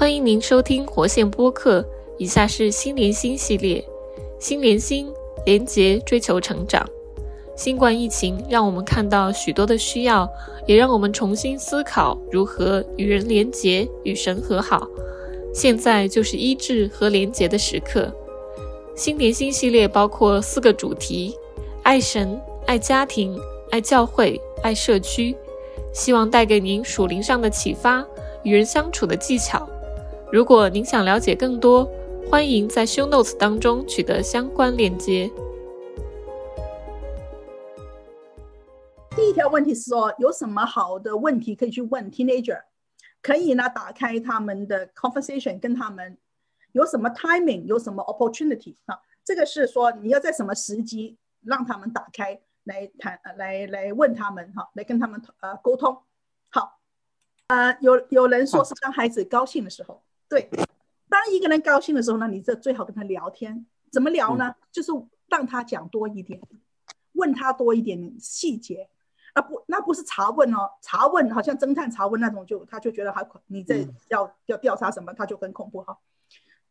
欢迎您收听活线播客，以下是心连心系列，心连心连结，追求成长。新冠疫情让我们看到许多的需要，也让我们重新思考如何与人连结、与神和好。现在就是医治和连结的时刻。心连心系列包括四个主题：爱神、爱家庭、爱教会、爱社区。希望带给您属灵上的启发，与人相处的技巧。如果您想了解更多，欢迎在 Show Notes 当中取得相关链接。第一条问题是说，有什么好的问题可以去问 teenager？可以呢，打开他们的 conversation，跟他们有什么 timing，有什么 opportunity 啊？这个是说你要在什么时机让他们打开来谈，来来问他们哈，来跟他们呃沟通。好，呃，有有人说是当孩子高兴的时候，对，当一个人高兴的时候呢，你这最好跟他聊天，怎么聊呢？就是让他讲多一点，问他多一点细节。啊不，那不是查问哦，查问好像侦探查问那种，就他就觉得还你在要要调查什么，他就很恐怖哈。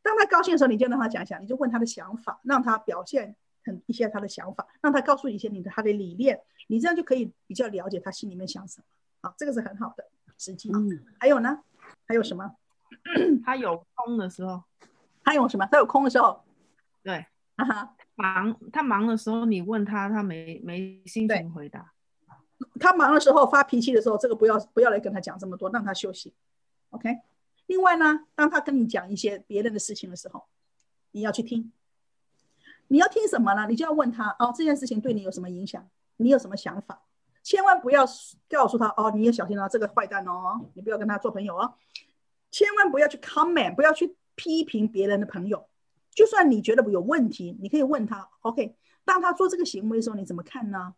当他高兴的时候，你就让他讲讲，你就问他的想法，让他表现很一些他的想法，让他告诉一些你的他的理念，你这样就可以比较了解他心里面想什么啊，这个是很好的时机。嗯，还有呢？还有什么？他有空的时候，他有什么？他有空的时候，对，啊哈，忙他忙的时候，你问他，他没没心情回答。他忙的时候发脾气的时候，这个不要不要来跟他讲这么多，让他休息。OK。另外呢，当他跟你讲一些别人的事情的时候，你要去听。你要听什么呢？你就要问他哦，这件事情对你有什么影响？你有什么想法？千万不要告诉他哦，你也小心哦，这个坏蛋哦，你不要跟他做朋友哦。千万不要去 comment，不要去批评别人的朋友。就算你觉得有问题，你可以问他。OK。当他做这个行为的时候，你怎么看呢？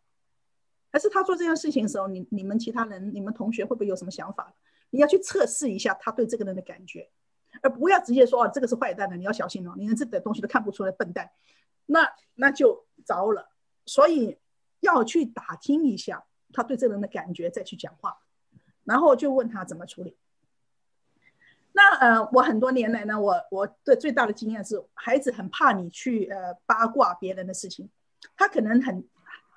还是他做这件事情的时候，你你们其他人、你们同学会不会有什么想法？你要去测试一下他对这个人的感觉，而不要直接说哦，这个是坏蛋的，你要小心哦，你连这点东西都看不出来，笨蛋，那那就糟了。所以要去打听一下他对这人的感觉，再去讲话，然后就问他怎么处理。呃，我很多年来呢，我我的最大的经验是，孩子很怕你去呃八卦别人的事情，他可能很。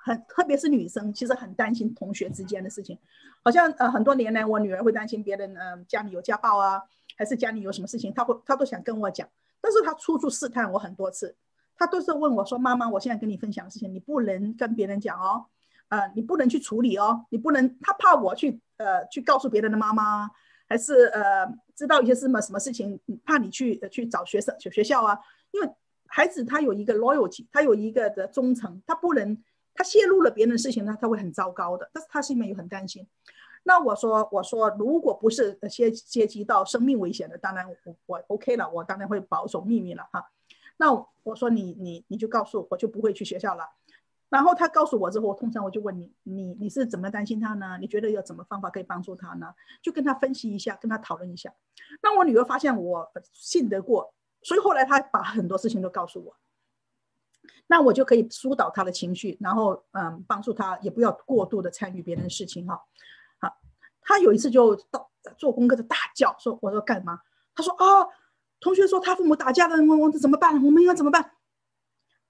很，特别是女生，其实很担心同学之间的事情。好像呃，很多年来，我女儿会担心别人，呃，家里有家暴啊，还是家里有什么事情，她会，她都想跟我讲。但是她处处试探我很多次，她都是问我说：“妈妈，我现在跟你分享的事情，你不能跟别人讲哦，呃，你不能去处理哦，你不能。”她怕我去，呃，去告诉别人的妈妈，还是呃，知道一些什么什么事情，怕你去去找学生学学校啊，因为孩子他有一个 loyalty，他有一个的忠诚，他不能。他泄露了别人的事情呢，他会很糟糕的。但是他心里面又很担心。那我说，我说，如果不是涉涉及到生命危险的，当然我我 OK 了，我当然会保守秘密了哈。那我说你你你就告诉我，就不会去学校了。然后他告诉我之后，我通常我就问你，你你是怎么担心他呢？你觉得有什么方法可以帮助他呢？就跟他分析一下，跟他讨论一下。那我女儿发现我信得过，所以后来她把很多事情都告诉我。那我就可以疏导他的情绪，然后嗯，帮助他，也不要过度的参与别人的事情哈。好，他有一次就到做功课的大叫说：“我说干嘛？”他说：“啊，同学说他父母打架了，我我怎么办？我们应该怎么办？”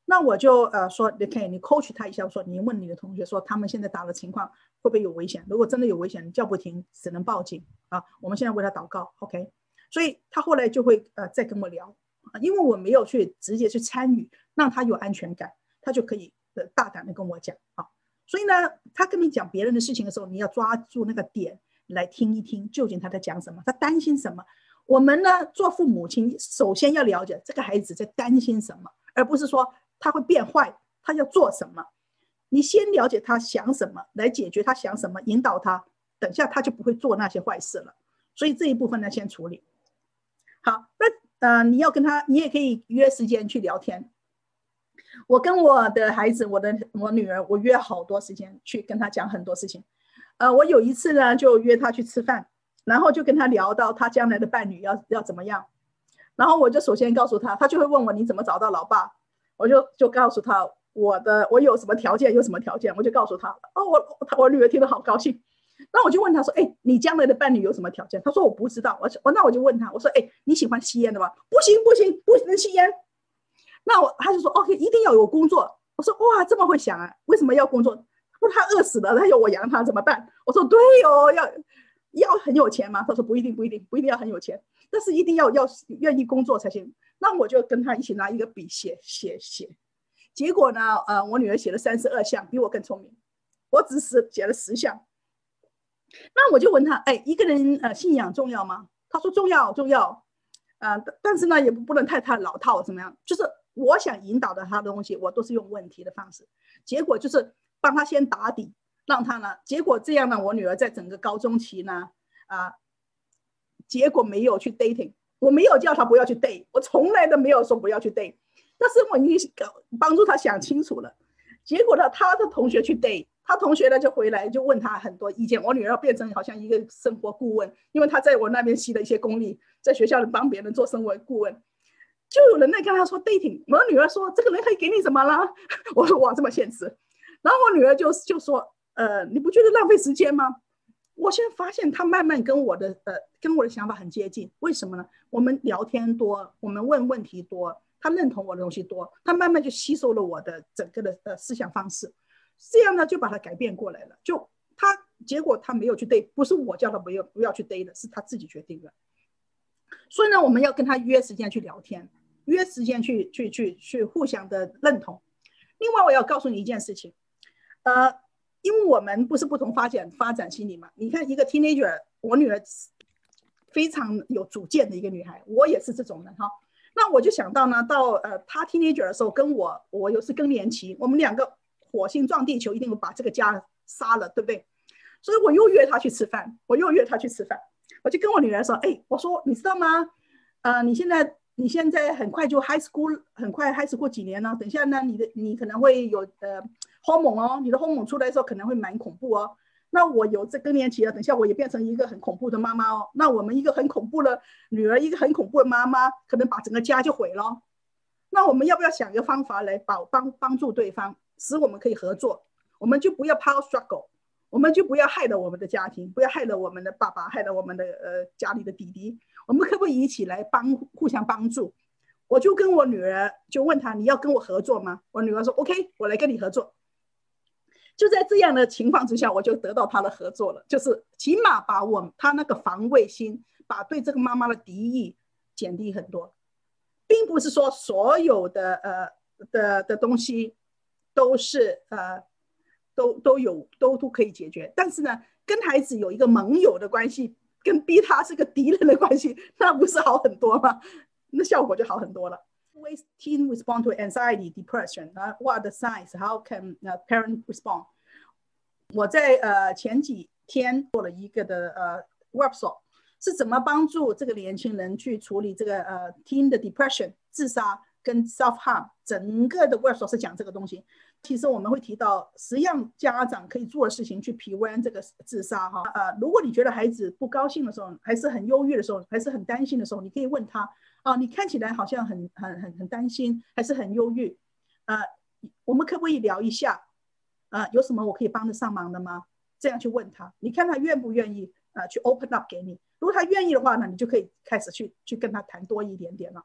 那我就呃说：“你可以，你 coach 他一下，说你问你的同学说他们现在打的情况会不会有危险？如果真的有危险，叫不停，只能报警啊。我们现在为他祷告，OK。所以他后来就会呃再跟我聊。”因为我没有去直接去参与，让他有安全感，他就可以呃大胆的跟我讲啊。所以呢，他跟你讲别人的事情的时候，你要抓住那个点来听一听，究竟他在讲什么，他担心什么。我们呢，做父母亲，首先要了解这个孩子在担心什么，而不是说他会变坏，他要做什么。你先了解他想什么，来解决他想什么，引导他，等下他就不会做那些坏事了。所以这一部分呢，先处理好。那。呃，你要跟他，你也可以约时间去聊天。我跟我的孩子，我的我女儿，我约好多时间去跟他讲很多事情。呃，我有一次呢，就约他去吃饭，然后就跟他聊到他将来的伴侣要要怎么样。然后我就首先告诉他，他就会问我你怎么找到老爸？我就就告诉他我的我有什么条件，有什么条件，我就告诉他。哦，我我女儿听得好高兴。那我就问他说：“哎，你将来的伴侣有什么条件？”他说：“我不知道。”我我那我就问他，我说：“哎，你喜欢吸烟的吗？”不行不行，不能吸烟。那我他就说：“OK，一定要有工作。”我说：“哇，这么会想啊？为什么要工作？不，他饿死了，他要我养他怎么办？”我说：“对哦，要要很有钱吗？”他说：“不一定，不一定，不一定要很有钱，但是一定要要愿意工作才行。”那我就跟他一起拿一个笔写写写。结果呢，呃，我女儿写了三十二项，比我更聪明。我只是写了十项。那我就问他，哎，一个人呃信仰重要吗？他说重要，重要。呃，但是呢，也不不能太太老套，怎么样？就是我想引导的他的东西，我都是用问题的方式。结果就是帮他先打底，让他呢，结果这样呢，我女儿在整个高中期呢，啊，结果没有去 dating，我没有叫他不要去 date，我从来都没有说不要去 date，但是我已经帮助他想清楚了。结果呢，他的同学去 date。他同学呢就回来就问他很多意见，我女儿变成好像一个生活顾问，因为他在我那边吸了一些功力，在学校里帮别人做生活顾问，就有人在跟他说 dating，我女儿说这个人可以给你什么啦？我说哇这么现实，然后我女儿就就说呃你不觉得浪费时间吗？我现在发现他慢慢跟我的呃跟我的想法很接近，为什么呢？我们聊天多，我们问问题多，他认同我的东西多，他慢慢就吸收了我的整个的呃思想方式。这样呢，就把他改变过来了。就他结果他没有去对不是我叫他不要不要去对的，是他自己决定的。所以呢，我们要跟他约时间去聊天，约时间去去去去互相的认同。另外，我要告诉你一件事情，呃，因为我们不是不同发展发展心理嘛。你看一个 teenager，我女儿非常有主见的一个女孩，我也是这种人哈。那我就想到呢，到呃她 teenager 的时候，跟我我又是更年期，我们两个。火星撞地球，一定会把这个家杀了，对不对？所以我又约她去吃饭，我又约她去吃饭。我就跟我女儿说：“哎，我说你知道吗？呃，你现在你现在很快就 high school，很快 high school 几年呢？等下呢，你的你可能会有呃慌猛哦，你的慌猛出来的时候可能会蛮恐怖哦。那我有这更年期了，等下我也变成一个很恐怖的妈妈哦。那我们一个很恐怖的女儿，一个很恐怖的妈妈，可能把整个家就毁了。那我们要不要想一个方法来保帮帮助对方？”使我们可以合作，我们就不要 power struggle，我们就不要害了我们的家庭，不要害了我们的爸爸，害了我们的呃家里的弟弟。我们可不可以一起来帮互相帮助？我就跟我女儿就问她，你要跟我合作吗？我女儿说 OK，我来跟你合作。就在这样的情况之下，我就得到他的合作了，就是起码把我他那个防卫心，把对这个妈妈的敌意减低很多，并不是说所有的呃的的东西。都是呃，都都有都都可以解决，但是呢，跟孩子有一个盟友的关系，跟逼他是个敌人的关系，那不是好很多吗？那效果就好很多了。Ways teen respond to anxiety, depression. 啊，What the signs? How can a parent respond? 我在呃前几天做了一个的呃 workshop，是怎么帮助这个年轻人去处理这个呃 teen 的 depression 自杀跟 self harm，整个的 workshop 是讲这个东西。 其实我们会提到十样家长可以做的事情去 prevent 这个自杀哈呃，如果你觉得孩子不高兴的时候，还是很忧郁的时候，还是很担心的时候，你可以问他啊，你看起来好像很很很很担心，还是很忧郁，呃，我们可不可以聊一下？啊，有什么我可以帮得上忙的吗？这样去问他，你看他愿不愿意啊？去 open up 给你，如果他愿意的话呢，你就可以开始去去跟他谈多一点点了。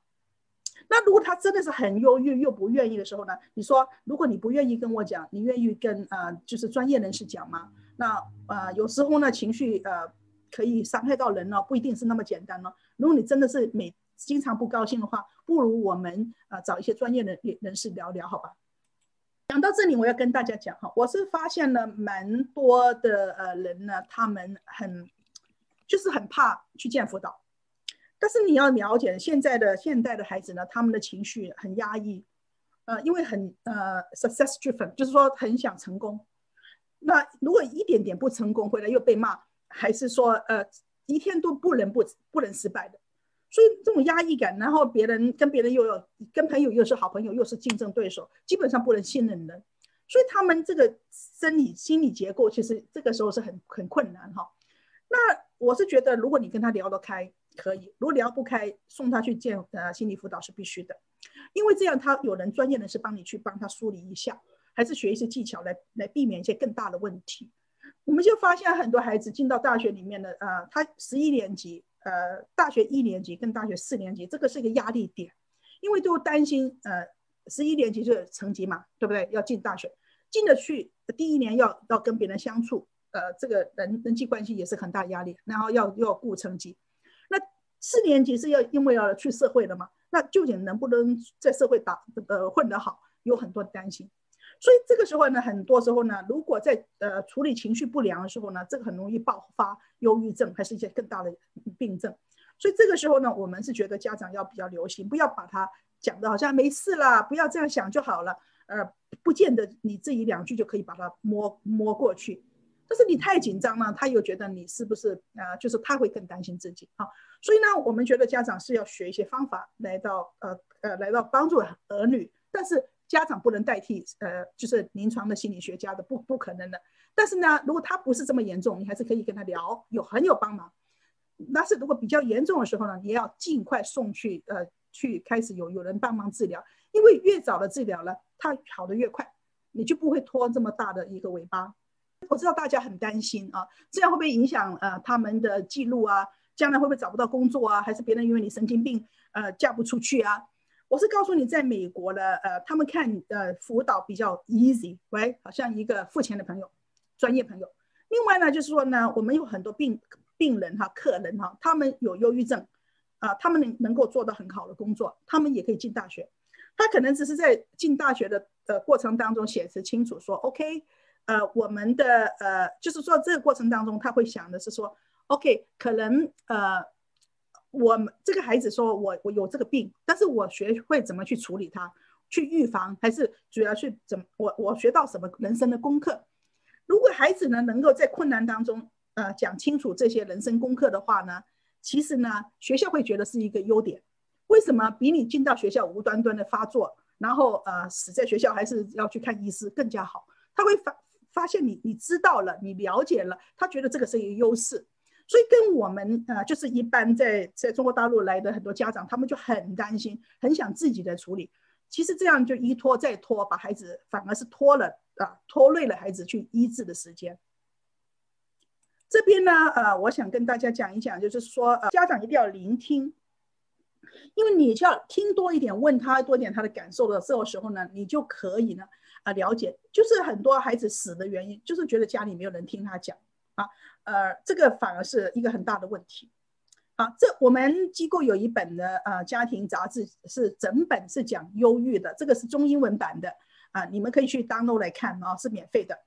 那如果他真的是很忧郁又不愿意的时候呢？你说，如果你不愿意跟我讲，你愿意跟呃就是专业人士讲吗？那呃有时候呢情绪呃可以伤害到人呢，不一定是那么简单呢。如果你真的是每经常不高兴的话，不如我们呃找一些专业的人人士聊聊，好吧？讲到这里，我要跟大家讲哈，我是发现了蛮多的呃人呢，他们很就是很怕去见辅导。但是你要了解，现在的现代的孩子呢，他们的情绪很压抑，呃，因为很呃 success driven，就是说很想成功。那如果一点点不成功，回来又被骂，还是说呃一天都不能不不能失败的，所以这种压抑感，然后别人跟别人又有跟朋友又是好朋友，又是竞争对手，基本上不能信任人，所以他们这个生理心理结构其实这个时候是很很困难哈。那我是觉得，如果你跟他聊得开。可以，如果聊不开，送他去见呃心理辅导是必须的，因为这样他有人专业人士帮你去帮他梳理一下，还是学一些技巧来来避免一些更大的问题。我们就发现很多孩子进到大学里面的，呃，他十一年级，呃，大学一年级跟大学四年级，这个是一个压力点，因为都担心，呃，十一年级就是成绩嘛，对不对？要进大学，进得去，第一年要要跟别人相处，呃，这个人人际关系也是很大压力，然后要要顾成绩。四年级是要因为要去社会的嘛，那究竟能不能在社会打呃混得好，有很多担心。所以这个时候呢，很多时候呢，如果在呃处理情绪不良的时候呢，这个很容易爆发忧郁症，还是一些更大的病症。所以这个时候呢，我们是觉得家长要比较留心，不要把它讲的好像没事啦，不要这样想就好了。呃，不见得你这一两句就可以把它摸摸过去。但是你太紧张了，他又觉得你是不是呃，就是他会更担心自己啊。所以呢，我们觉得家长是要学一些方法来到呃呃来到帮助儿女，但是。家长不能代替，呃，就是临床的心理学家的，不不可能的。但是呢，如果他不是这么严重，你还是可以跟他聊，有很有帮忙。但是如果比较严重的时候呢，你要尽快送去，呃，去开始有有人帮忙治疗，因为越早的治疗呢，他好的越快，你就不会拖这么大的一个尾巴。我知道大家很担心啊，这样会不会影响呃他们的记录啊？将来会不会找不到工作啊？还是别人因为你神经病，呃，嫁不出去啊？我是告诉你，在美国呢，呃，他们看呃辅导比较 easy，喂，好像一个付钱的朋友，专业朋友。另外呢，就是说呢，我们有很多病病人哈，客人哈，他们有忧郁症，啊，他们能能够做到很好的工作，他们也可以进大学。他可能只是在进大学的呃过程当中写词清楚说，OK，呃，我们的呃，就是说这个过程当中他会想的是说，OK，可能呃。我们这个孩子说：“我我有这个病，但是我学会怎么去处理它，去预防，还是主要去怎么？我我学到什么人生的功课？如果孩子呢能够在困难当中，呃，讲清楚这些人生功课的话呢，其实呢，学校会觉得是一个优点。为什么比你进到学校无端端的发作，然后呃死在学校，还是要去看医师更加好？他会发发现你你知道了，你了解了，他觉得这个是一个优势。”所以跟我们呃，就是一般在在中国大陆来的很多家长，他们就很担心，很想自己的处理。其实这样就一拖再拖，把孩子反而是拖了啊，拖累了孩子去医治的时间。这边呢，呃，我想跟大家讲一讲，就是说，呃，家长一定要聆听，因为你就要听多一点，问他多点他的感受的这个时候呢，你就可以呢，啊，了解，就是很多孩子死的原因，就是觉得家里没有人听他讲啊。呃，这个反而是一个很大的问题。好，这我们机构有一本的呃家庭杂志，是整本是讲忧郁的，这个是中英文版的啊，你们可以去 download 来看啊，是免费的。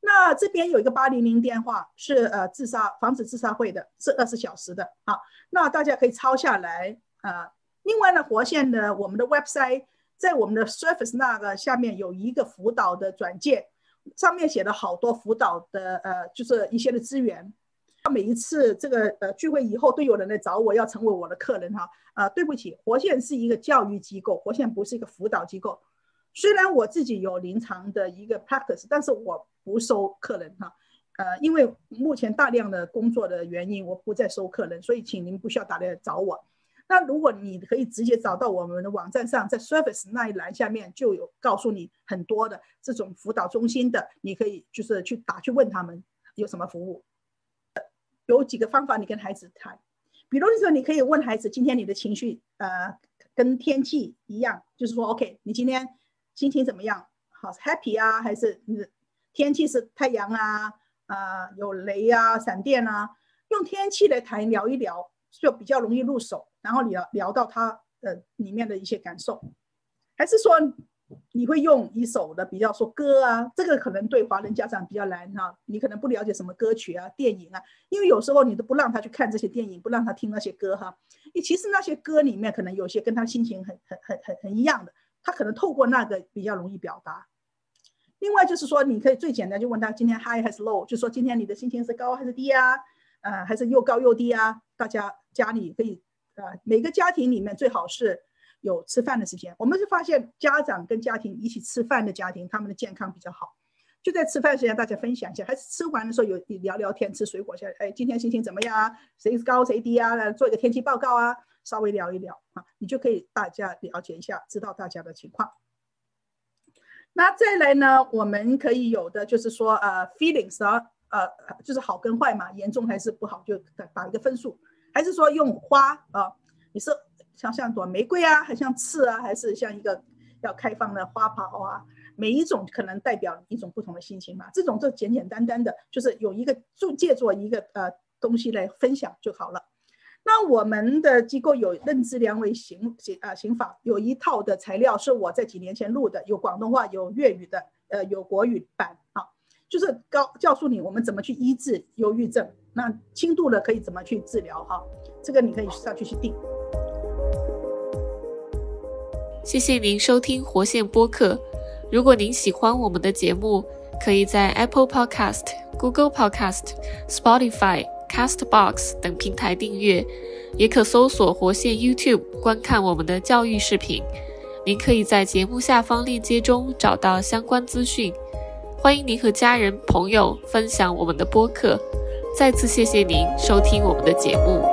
那这边有一个八零零电话，是呃自杀防止自杀会的，是二十小时的。啊，那大家可以抄下来啊。另外呢，活线的我们的 website 在我们的 Surface 那个下面有一个辅导的转件。上面写了好多辅导的，呃，就是一些的资源。每一次这个呃聚会以后，都有人来找我要成为我的客人哈。呃，对不起，活线是一个教育机构，活线不是一个辅导机构。虽然我自己有临床的一个 practice，但是我不收客人哈。呃，因为目前大量的工作的原因，我不再收客人，所以请您不需要打来找我。那如果你可以直接找到我们的网站上，在 Service 那一栏下面就有告诉你很多的这种辅导中心的，你可以就是去打去问他们有什么服务。有几个方法你跟孩子谈，比如说你可以问孩子今天你的情绪呃跟天气一样，就是说 OK 你今天心情怎么样？好 Happy 啊，还是你的天气是太阳啊啊有雷啊闪电啊，用天气来谈聊一聊就比较容易入手。然后你要聊到他的里面的一些感受，还是说你会用一首的比较说歌啊？这个可能对华人家长比较难哈，你可能不了解什么歌曲啊、电影啊，因为有时候你都不让他去看这些电影，不让他听那些歌哈。你其实那些歌里面可能有些跟他心情很很很很很一样的，他可能透过那个比较容易表达。另外就是说，你可以最简单就问他今天 high 还是 low，就说今天你的心情是高还是低啊？呃，还是又高又低啊？大家家里可以。啊，每个家庭里面最好是有吃饭的时间。我们是发现家长跟家庭一起吃饭的家庭，他们的健康比较好。就在吃饭时间，大家分享一下，还是吃完的时候有聊聊天，吃水果下，哎，今天心情怎么样啊？谁高谁低啊？来做一个天气报告啊，稍微聊一聊啊，你就可以大家了解一下，知道大家的情况。那再来呢，我们可以有的就是说，呃，feelings 啊，呃，就是好跟坏嘛，严重还是不好，就打打一个分数，还是说用花啊，你是像像朵玫瑰啊，还像刺啊，还是像一个要开放的花苞啊？每一种可能代表一种不同的心情嘛，这种就简简单单的，就是有一个就借助一个呃东西来分享就好了。那我们的机构有认知量为刑刑啊刑法，有一套的材料是我在几年前录的，有广东话，有粤语的，呃，有国语版啊，就是告告诉你我们怎么去医治忧郁症，那轻度的可以怎么去治疗哈，这个你可以上去去定。谢谢您收听活线播客。如果您喜欢我们的节目，可以在 Apple Podcast、Google Podcast、Spotify。Castbox 等平台订阅，也可搜索活线 YouTube 观看我们的教育视频。您可以在节目下方链接中找到相关资讯。欢迎您和家人朋友分享我们的播客。再次谢谢您收听我们的节目。